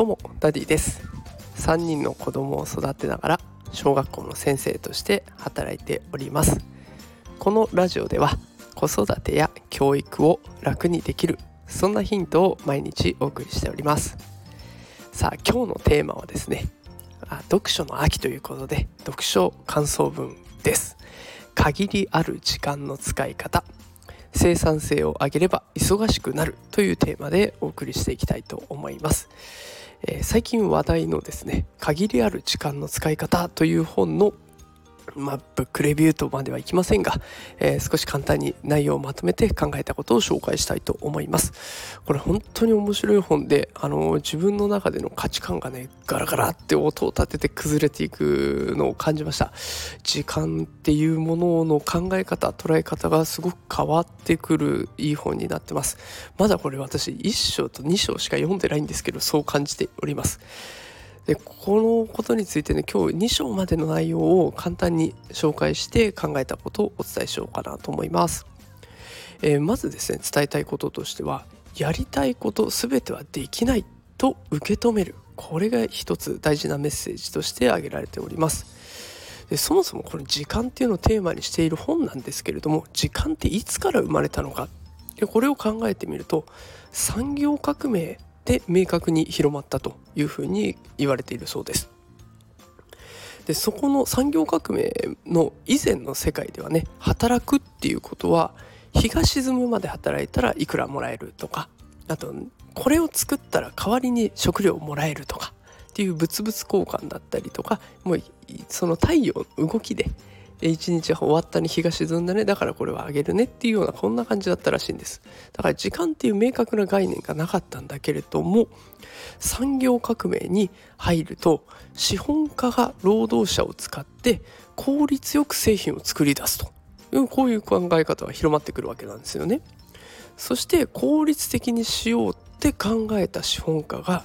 どうもダディです。3人の子供を育てながら小学校の先生として働いております。このラジオでは子育てや教育を楽にできるそんなヒントを毎日お送りしております。さあ今日のテーマはですねあ読書の秋ということで読書感想文です。限りある時間の使い方生産性を上げれば忙しくなるというテーマでお送りしていきたいと思います、えー、最近話題のですね限りある時間の使い方という本のまあ、ブックレビューとまではいきませんが、えー、少し簡単に内容をまとめて考えたことを紹介したいと思います。これ本当に面白い本で、あの自分の中での価値観がねガラガラって音を立てて崩れていくのを感じました。時間っていうものの考え方捉え方がすごく変わってくるいい本になってます。まだこれ私1章と2章しか読んでないんですけどそう感じております。でこのことについてね今日2章までの内容を簡単に紹介して考えたことをお伝えしようかなと思います。えー、まずですね伝えたいこととしてはやりたいこと全てはできないと受け止めるこれが一つ大事なメッセージとして挙げられております。でそもそもこの時間っていうのをテーマにしている本なんですけれども時間っていつから生まれたのかでこれを考えてみると産業革命で明確に広まったというふうに言われているそうです。でそこの産業革命の以前の世界ではね働くっていうことは日が沈むまで働いたらいくらもらえるとかあとこれを作ったら代わりに食料をもらえるとかっていう物々交換だったりとかもうその太陽の動きで一日終わったに日が沈んだね。だからこれはあげるねっていうようなこんな感じだったらしいんです。だから時間っていう明確な概念がなかったんだけれども産業革命に入ると資本家が労働者を使って効率よく製品を作り出すと。いうこういう考え方が広まってくるわけなんですよね。そして効率的にしようって考えた資本家が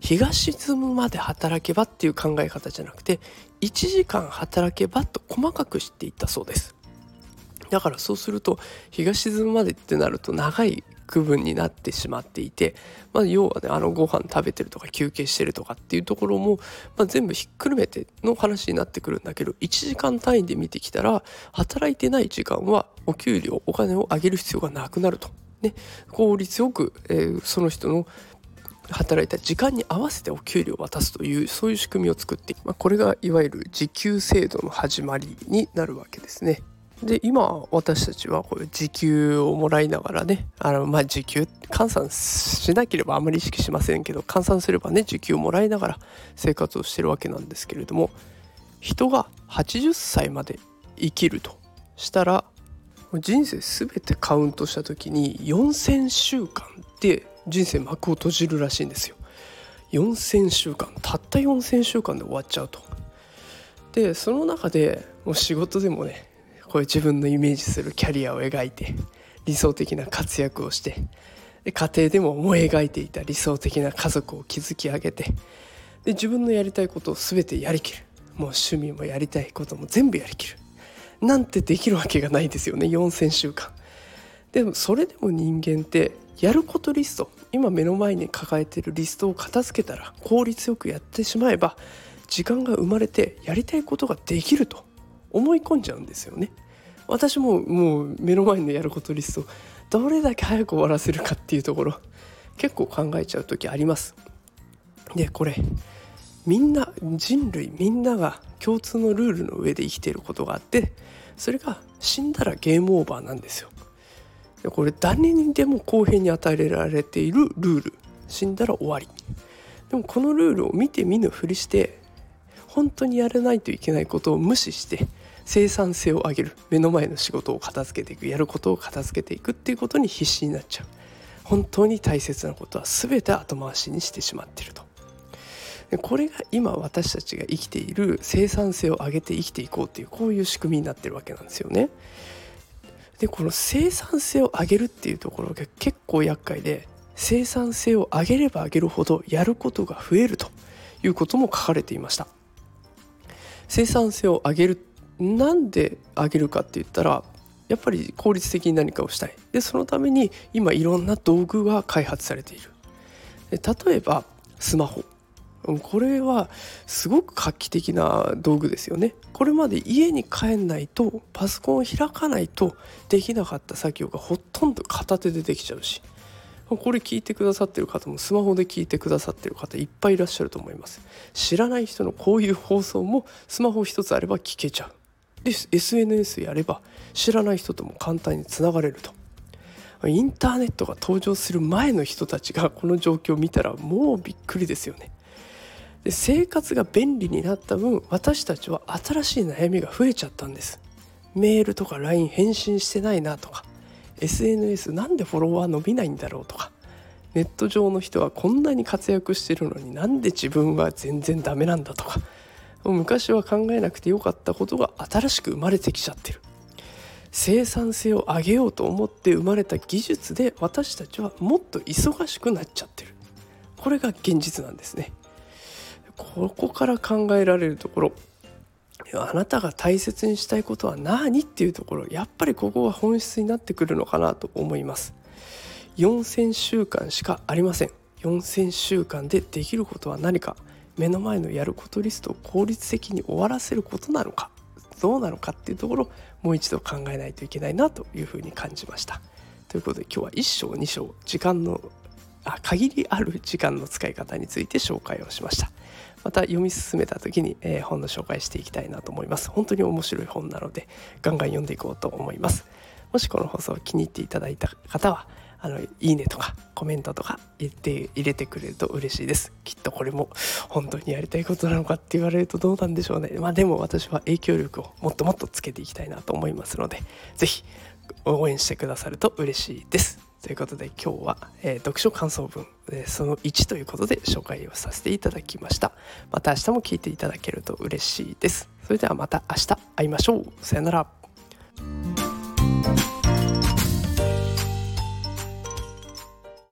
日が沈むまで働けばっていう考え方じゃなくて1時間働けばと細かくしていったそうですだからそうすると日が沈むまでってなると長い区分になってしまっていて、まあ、要はねあのご飯食べてるとか休憩してるとかっていうところも、まあ、全部ひっくるめての話になってくるんだけど1時間単位で見てきたら働いてない時間はお給料お金を上げる必要がなくなると。ね、効率よく、えー、その人の働いた時間に合わせてお給料を渡すというそういう仕組みを作って、まあ、これがいわゆる時給制度の始まりになるわけですね。で今私たちはこういう時給をもらいながらねあのまあ時給換算しなければあまり意識しませんけど換算すればね時給をもらいながら生活をしてるわけなんですけれども人が80歳まで生きるとしたら人生全てカウントした時に4,000週間って人生幕を閉じるらしいんですよ。4000週間たった4000週間で終わっちゃうと。でその中でもう仕事でもねこういう自分のイメージするキャリアを描いて理想的な活躍をしてで家庭でも思い描いていた理想的な家族を築き上げてで自分のやりたいことを全てやりきる。もう趣味もやりたいことも全部やりきる。なんてできるわけがないですよね4,000週間。でもそれでも人間ってやることリスト今目の前に抱えてるリストを片付けたら効率よくやってしまえば時間が生まれてやりたいことができると思い込んじゃうんですよね。私ももう目の前のやることリストどれだけ早く終わらせるかっていうところ結構考えちゃう時あります。でこれみんな人類みんなが共通のルールの上で生きていることがあってそれが死んだらゲームオーバーなんですよ。これ誰にでも公平に与えられているルール。死んだら終わり。でもこのルールを見て見ぬふりして本当にやらないといけないことを無視して生産性を上げる。目の前の仕事を片付けていく。やることを片付けていくっていうことに必死になっちゃう。本当に大切なことは全て後回しにしてしまっていると。これが今私たちが生きている生産性を上げて生きていこうっていうこういう仕組みになってるわけなんですよね。でこの生産性を上げるっていうところが結構厄介で生産性を上げれば上げるほどやることが増えるということも書かれていました。生産性を上げるなんで上げるかって言ったらやっぱり効率的に何かをしたい。でそのために今いろんな道具が開発されている。例えばスマホ。これはすごく画期的な道具ですよね。これまで家に帰んないとパソコンを開かないとできなかった作業がほとんど片手でできちゃうし。これ聞いてくださってる方もスマホで聞いてくださってる方いっぱいいらっしゃると思います。知らない人のこういう放送もスマホ一つあれば聞けちゃう。で SNS やれば知らない人とも簡単につながれると。インターネットが登場する前の人たちがこの状況を見たらもうびっくりですよね。で生活が便利になった分私たちは新しい悩みが増えちゃったんです。メールとか LINE 返信してないなとか SNS なんでフォロワー伸びないんだろうとかネット上の人はこんなに活躍してるのになんで自分は全然ダメなんだとか昔は考えなくてよかったことが新しく生まれてきちゃってる。生産性を上げようと思って生まれた技術で私たちはもっと忙しくなっちゃってる。これが現実なんですね。ここから考えられるところ。あなたが大切にしたいことは何っていうところ。やっぱりここは本質になってくるのかなと思います。4000週間しかありません。4000週間でできることは何か。目の前のやることリストを効率的に終わらせることなのか。どうなのかっていうところもう一度考えないといけないなというふうに感じました。ということで今日は1章2章時間のあ限りある時間の使い方について紹介をしました。また読み進めた時に、えー、本の紹介していきたいなと思います。本当に面白い本なのでガンガン読んでいこうと思います。もしこの放送を気に入っていただいた方はあのいいねとかコメントとか言って入れてくれると嬉しいです。きっとこれも本当にやりたいことなのかって言われるとどうなんでしょうね。まあでも私は影響力をもっともっとつけていきたいなと思いますので是非応援してくださると嬉しいです。ということで今日は、えー、読書感想文、えー、その1ということで紹介をさせていただきました。また明日も聞いていただけると嬉しいです。それではまた明日会いましょう。さよなら。